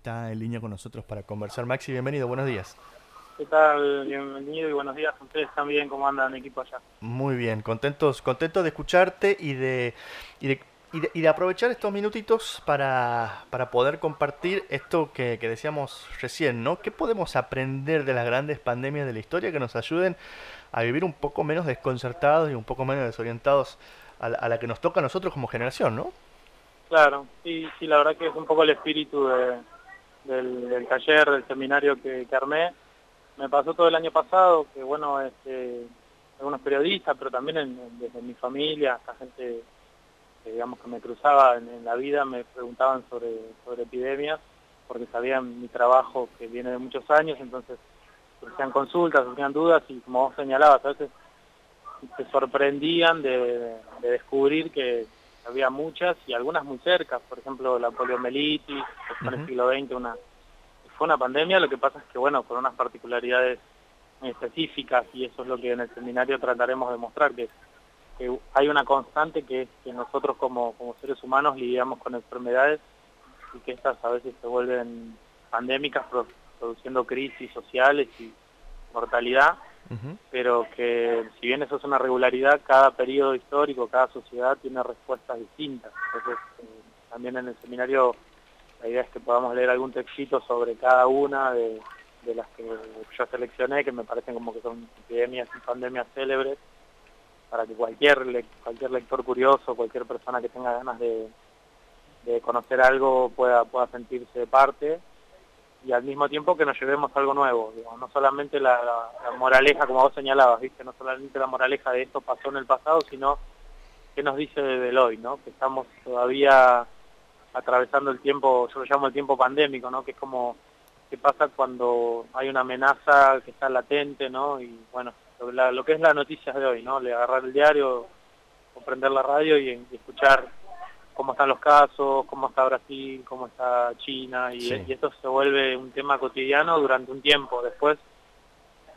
está en línea con nosotros para conversar. Maxi, bienvenido, buenos días. ¿Qué tal? Bienvenido y buenos días. ¿Ustedes también cómo andan equipo allá? Muy bien, contentos, contentos de escucharte y de, y de, y de, aprovechar estos minutitos para, para poder compartir esto que, que, decíamos recién, ¿no? ¿Qué podemos aprender de las grandes pandemias de la historia que nos ayuden a vivir un poco menos desconcertados y un poco menos desorientados a la, a la que nos toca a nosotros como generación, ¿no? Claro, sí, sí, la verdad que es un poco el espíritu de, del, taller, del seminario que, armé. Me pasó todo el año pasado, que bueno, este, algunos periodistas, pero también en, desde mi familia, hasta gente que digamos que me cruzaba en, la vida, me preguntaban sobre, sobre epidemias, porque sabían mi trabajo que viene de muchos años, entonces surgían consultas, surgían dudas, y como vos señalabas, a veces se sorprendían de descubrir que había muchas y algunas muy cerca, por ejemplo la poliomielitis, que fue en el siglo XX una, fue una pandemia, lo que pasa es que bueno, con unas particularidades específicas y eso es lo que en el seminario trataremos de mostrar, que, que hay una constante que es que nosotros como, como seres humanos lidiamos con enfermedades y que estas a veces se vuelven pandémicas produciendo crisis sociales y mortalidad Pero que si bien eso es una regularidad, cada periodo histórico, cada sociedad tiene respuestas distintas. Entonces, eh, también en el seminario la idea es que podamos leer algún textito sobre cada una de, las que yo seleccioné, que me parecen como que son epidemias y pandemias célebres, para que cualquier, cualquier lector curioso, cualquier persona que tenga ganas de, de conocer algo pueda, pueda sentirse parte y al mismo tiempo que nos llevemos algo nuevo, no solamente la, moraleja, como vos señalabas, ¿viste? no solamente la moraleja de esto pasó en el pasado, sino qué nos dice del hoy, ¿no? que estamos todavía atravesando el tiempo, yo lo llamo el tiempo pandémico, ¿no? que es como qué pasa cuando hay una amenaza que está latente, ¿no? y bueno, lo, que es la noticia de hoy, ¿no? le agarrar el diario, o prender la radio y escuchar cómo están los casos, cómo está Brasil, cómo está China, y, sí. y, esto se vuelve un tema cotidiano durante un tiempo. Después,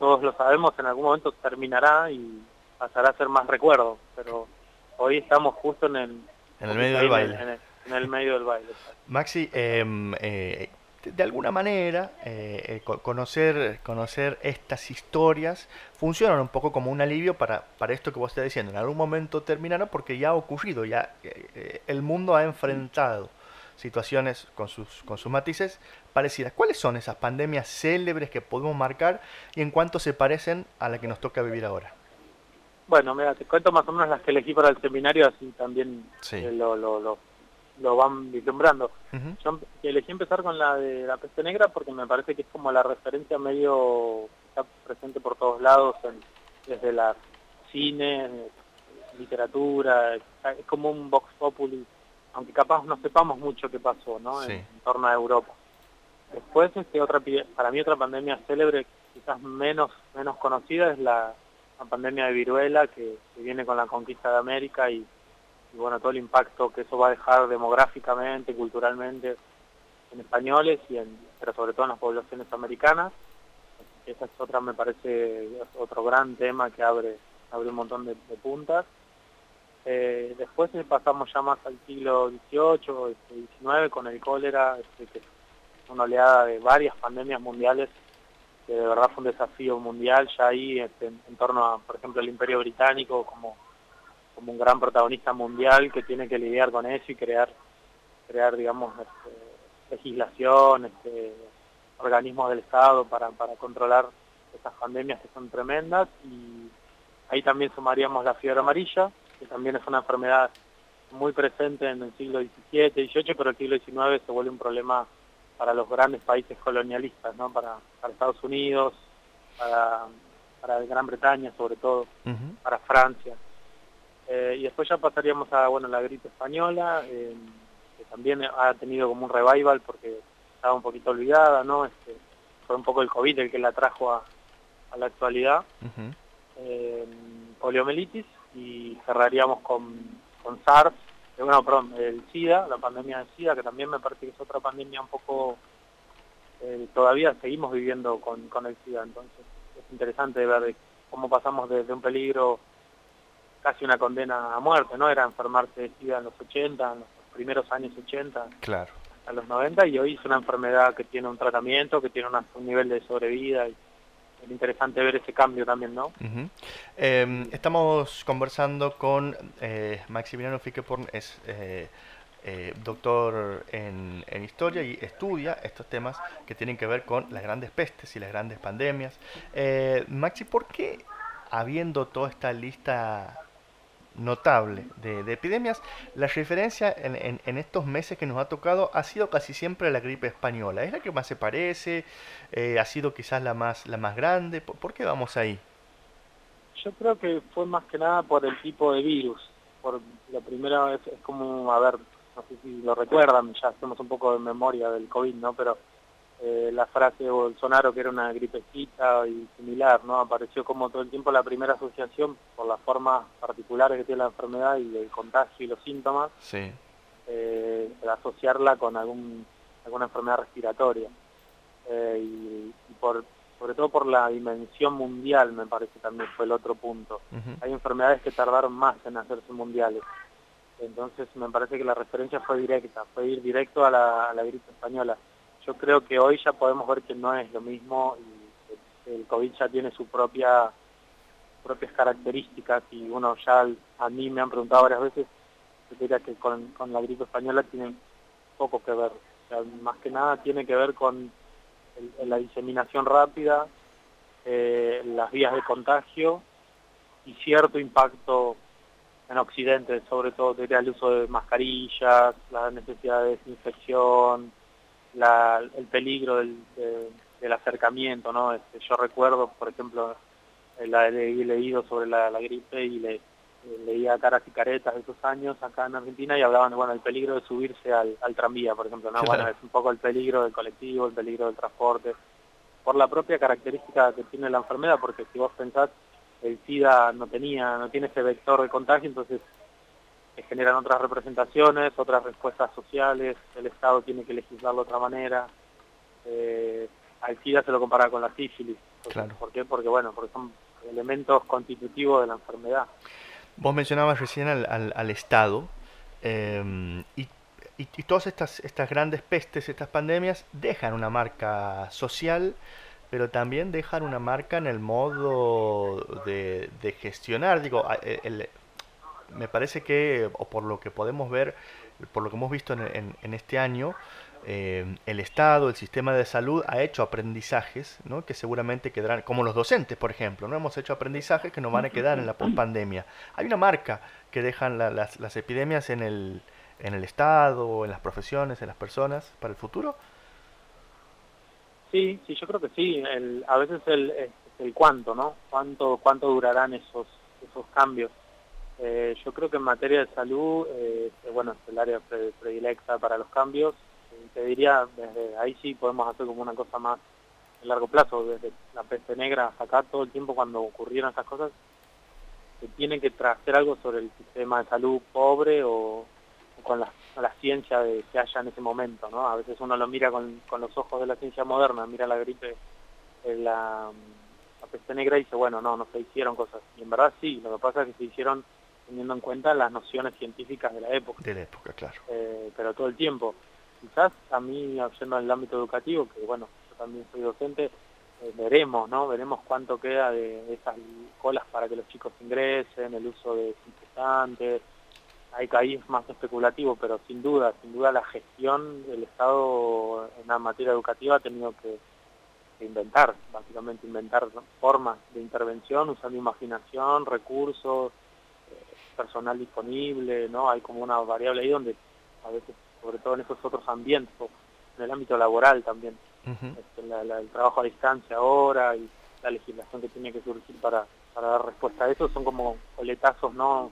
todos lo sabemos, en algún momento terminará y pasará a ser más recuerdo, pero hoy estamos justo en el, en el medio del baile. En el, en el, medio del baile. Maxi, eh, eh, de alguna manera eh, conocer, conocer estas historias funcionan un poco como un alivio para, para esto que vos estás diciendo. En algún momento terminará porque ya ha ocurrido, ya eh, el mundo ha enfrentado situaciones con sus, con sus matices parecidas. ¿Cuáles son esas pandemias célebres que podemos marcar y en cuánto se parecen a la que nos toca vivir ahora? Bueno, mira, te cuento más o menos las que elegí para el seminario, así también sí. eh, lo, lo, lo lo van vislumbrando. Uh -huh. Yo elegí empezar con la de la peste negra porque me parece que es como la referencia medio está presente por todos lados, en, desde la cine, literatura, es como un vox populi, aunque capaz no sepamos mucho qué pasó, ¿no? Sí. En, en, torno a Europa. Después, este, otra para mí otra pandemia célebre, quizás menos menos conocida, es la, la pandemia de viruela que, que viene con la conquista de América y y bueno, todo el impacto que eso va a dejar demográficamente, culturalmente en españoles, y en, pero sobre todo en las poblaciones americanas. Esa es otra, me parece, otro gran tema que abre, abre un montón de, puntas. Eh, después pasamos ya más al siglo XVIII, este, XIX, con el cólera, este, que es una oleada de varias pandemias mundiales, que de verdad fue un desafío mundial ya ahí este, en, en torno a, por ejemplo, el Imperio Británico como como un gran protagonista mundial que tiene que lidiar con eso y crear, crear digamos, este, legislación, este, organismos del Estado para, para controlar estas pandemias que son tremendas y ahí también sumaríamos la fiebre amarilla, que también es una enfermedad muy presente en el siglo XVII, XVIII, pero el siglo XIX se vuelve un problema para los grandes países colonialistas, ¿no? para, para Estados Unidos, para, para Gran Bretaña sobre todo, uh -huh. para Francia. Eh, y después ya pasaríamos a bueno la gripe española, eh, que también ha tenido como un revival porque estaba un poquito olvidada, ¿no? Este, fue un poco el COVID el que la trajo a, a la actualidad. Uh -huh. eh, poliomielitis y cerraríamos con, con SARS, eh, bueno, perdón, el SIDA, la pandemia del SIDA, que también me parece que es otra pandemia un poco... Eh, todavía seguimos viviendo con, con el SIDA, entonces es interesante ver cómo pasamos desde un peligro casi una condena a muerte, ¿no? Era enfermarse de SIDA en los 80, en los primeros años 80. Claro. a los 90 y hoy es una enfermedad que tiene un tratamiento, que tiene un nivel de sobrevida y es interesante ver ese cambio también, ¿no? Em, estamos conversando con eh, Maximiliano Fiqueporn, es eh, eh, doctor en, en, historia y estudia estos temas que tienen que ver con las grandes pestes y las grandes pandemias. Maxi, ¿por qué habiendo toda esta lista notable de, epidemias, la referencia en, en, estos meses que nos ha tocado ha sido casi siempre la gripe española. ¿Es la que más se parece? Eh, ¿Ha sido quizás la más, la más grande? ¿Por, qué vamos ahí? Yo creo que fue más que nada por el tipo de virus. Por la primera vez es como, a ver, no sé si lo recuerdan, ya hacemos un poco de memoria del COVID, ¿no? Pero eh, la frase de Bolsonaro que era una gripecita y similar, ¿no? Apareció como todo el tiempo la primera asociación por las formas particulares que tiene la enfermedad y el contagio y los síntomas, sí. eh, asociarla con algún, alguna enfermedad respiratoria. Eh, y, por, sobre todo por la dimensión mundial, me parece también fue el otro punto. Hay enfermedades que tardaron más en hacerse mundiales. Entonces me parece que la referencia fue directa, fue ir directo a la, a la gripe española yo creo que hoy ya podemos ver que no es lo mismo y el COVID ya tiene su propia propias características y uno ya a mí me han preguntado varias veces diría que con, la gripe española tiene poco que ver. Más que nada tiene que ver con la diseminación rápida eh, las vías de contagio y cierto impacto en Occidente, sobre todo diría el uso de mascarillas, la necesidad de desinfección, el peligro del, del acercamiento, ¿no? Este, yo recuerdo, por ejemplo, eh, la he leído sobre la, gripe y le, leía caras y caretas de esos años acá en Argentina y hablaban bueno, el peligro de subirse al, tranvía, por ejemplo, ¿no? Bueno, es un poco el peligro del colectivo, el peligro del transporte, por la propia característica que tiene la enfermedad, porque si vos pensás, el SIDA no tenía, no tiene ese vector de contagio, entonces generan otras representaciones, otras respuestas sociales, el Estado tiene que legislarlo de otra manera. Eh, al SIDA se lo compara con la sífilis. ¿Por qué? Porque, bueno, porque son elementos constitutivos de la enfermedad. Vos mencionabas recién al, al, Estado em, y, y, todas estas, estas grandes pestes, estas pandemias, dejan una marca social, pero también dejan una marca en el modo de, de gestionar. Digo, el, me parece que, o por lo que podemos ver, por lo que hemos visto en, en, este año, eh, el Estado, el sistema de salud ha hecho aprendizajes ¿no? que seguramente quedarán, como los docentes, por ejemplo, no hemos hecho aprendizajes que nos van a quedar en la pospandemia. Hay una marca que dejan las, las, epidemias en el, en el Estado, en las profesiones, en las personas para el futuro. Sí, sí, yo creo que sí. El, a veces el, el cuánto, ¿no? ¿Cuánto, cuánto durarán esos, esos cambios? Eh, yo creo que en materia de salud, eh, bueno, es el área predilecta para los cambios. te diría, desde ahí sí podemos hacer como una cosa más a largo plazo, desde la peste negra hasta acá, todo el tiempo cuando ocurrieron esas cosas, se tiene que hacer algo sobre el sistema de salud pobre o, con, la, ciencia de que haya en ese momento, ¿no? A veces uno lo mira con, con los ojos de la ciencia moderna, mira la gripe, eh, la, la peste negra y dice, bueno, no, no se hicieron cosas. Y en verdad sí, lo que pasa es que se hicieron teniendo en cuenta las nociones científicas de la época. De la época, claro. Eh, pero todo el tiempo. Quizás a mí, yendo el ámbito educativo, que bueno, yo también soy docente, eh, veremos, ¿no? Veremos cuánto queda de, esas colas para que los chicos ingresen, el uso de desinfectantes. Hay ahí más especulativo, pero sin duda, sin duda la gestión del Estado en la materia educativa ha tenido que, inventar, básicamente inventar formas de intervención usando imaginación, recursos, personal disponible, ¿no? Hay como una variable ahí donde a veces, sobre todo en esos otros ambientes, en el ámbito laboral también, este, el trabajo a distancia ahora y la legislación que tiene que surgir para, para dar respuesta a eso son como coletazos no,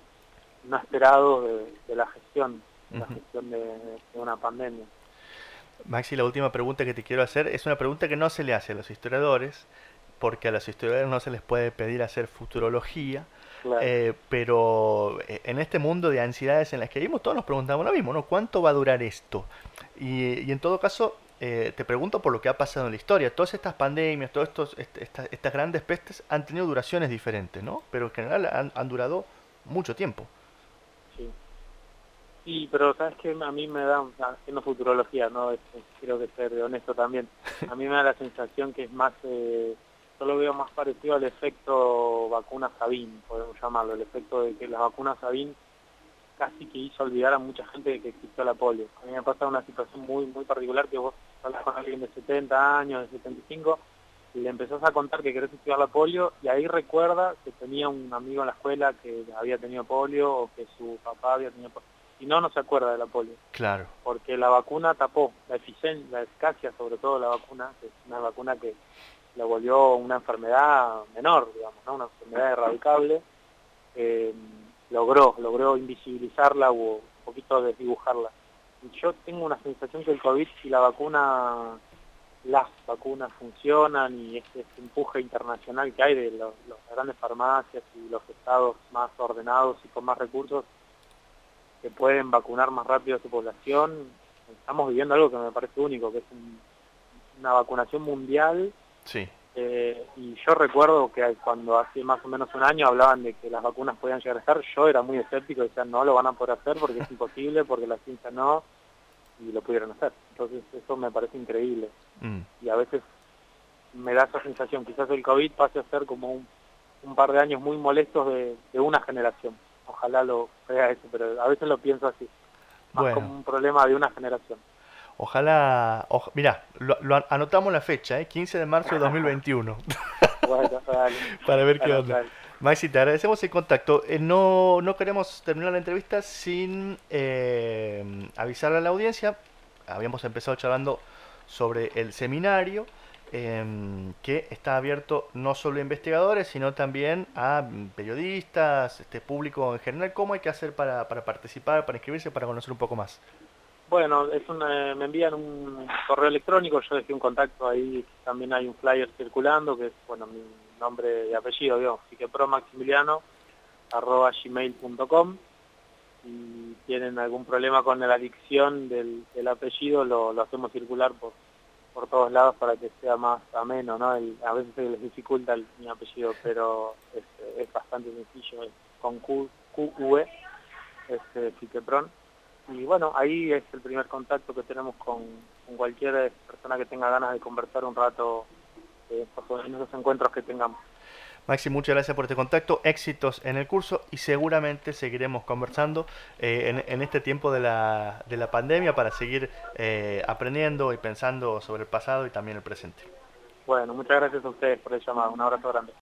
no esperados de, la gestión, la gestión de, una pandemia. Maxi, la última pregunta que te quiero hacer es una pregunta que no se le hace a los historiadores, porque a los historiadores no se les puede pedir hacer futurología, eh, pero eh, en este mundo de ansiedades en las que vivimos, todos nos preguntamos lo mismo, ¿no? ¿Cuánto va a durar esto? Y, en todo caso, eh, te pregunto por lo que ha pasado en la historia. Todas estas pandemias, todas estas, estas grandes pestes han tenido duraciones diferentes, ¿no? Pero en general han, durado mucho tiempo. Sí. Sí, pero sabes que a mí me da, haciendo futurología, no que ser honesto también, a mí me da la sensación que es más, eh, yo lo veo más parecido al efecto vacuna Sabin, podemos llamarlo, el efecto de que la vacuna Sabin casi que hizo olvidar a mucha gente de que existió la polio. A mí me pasa una situación muy muy particular que vos hablas con alguien de 70 años, de 75, y le empezás a contar que querés estudiar la polio, y ahí recuerda que tenía un amigo en la escuela que había tenido polio, o que su papá había tenido polio. Y no, no se acuerda de la polio. Claro. Porque la vacuna tapó la eficiencia, la eficacia sobre todo la vacuna, que es una vacuna que la volvió una enfermedad menor, digamos, ¿no? una enfermedad erradicable. Eh, logró, logró invisibilizarla o un poquito desdibujarla. Yo tengo una sensación que el COVID y la vacuna, las vacunas funcionan y este, este empuje internacional que hay de los, grandes farmacias y los estados más ordenados y con más recursos que pueden vacunar más rápido a su población, estamos viviendo algo que me parece único, que es una vacunación mundial sí. Eh, y yo recuerdo que cuando hace más o menos un año hablaban de que las vacunas podían llegar a estar, yo era muy escéptico, decía no lo van a poder hacer porque es imposible, porque la ciencia no, y lo pudieron hacer. Entonces eso me parece increíble. Mm. Y a veces me da esa sensación, quizás el COVID pase a ser como un, par de años muy molestos de, una generación. Ojalá lo vea eso, pero a veces lo pienso así, más como un problema de una generación. Ojalá, mira, lo, anotamos la fecha, ¿eh? 15 de marzo de 2021. Para ver qué onda. Maxi, te agradecemos el contacto. Eh, no, no queremos terminar la entrevista sin eh, avisarle a la audiencia. Habíamos empezado charlando sobre el seminario em, que está abierto no solo a investigadores, sino también a periodistas, este público en general. ¿Cómo hay que hacer para, para participar, para inscribirse, para conocer un poco más? Bueno, es me envían un correo electrónico, yo dejé un contacto ahí, también hay un flyer circulando, que es, bueno, mi nombre y apellido, digamos, Maximiliano, arroba gmail.com, si tienen algún problema con la adicción del, apellido, lo, hacemos circular por, por todos lados para que sea más ameno, ¿no? a veces se les dificulta mi apellido, pero es, bastante sencillo, es con Q, Q U E, es Fiquepron y bueno, ahí es el primer contacto que tenemos con, cualquier persona que tenga ganas de conversar un rato eh, en esos encuentros que tengamos. Maxi, muchas gracias por este contacto, éxitos en el curso y seguramente seguiremos conversando eh, en, este tiempo de la, de la pandemia para seguir eh, aprendiendo y pensando sobre el pasado y también el presente. Bueno, muchas gracias a ustedes por el llamado, un abrazo grande.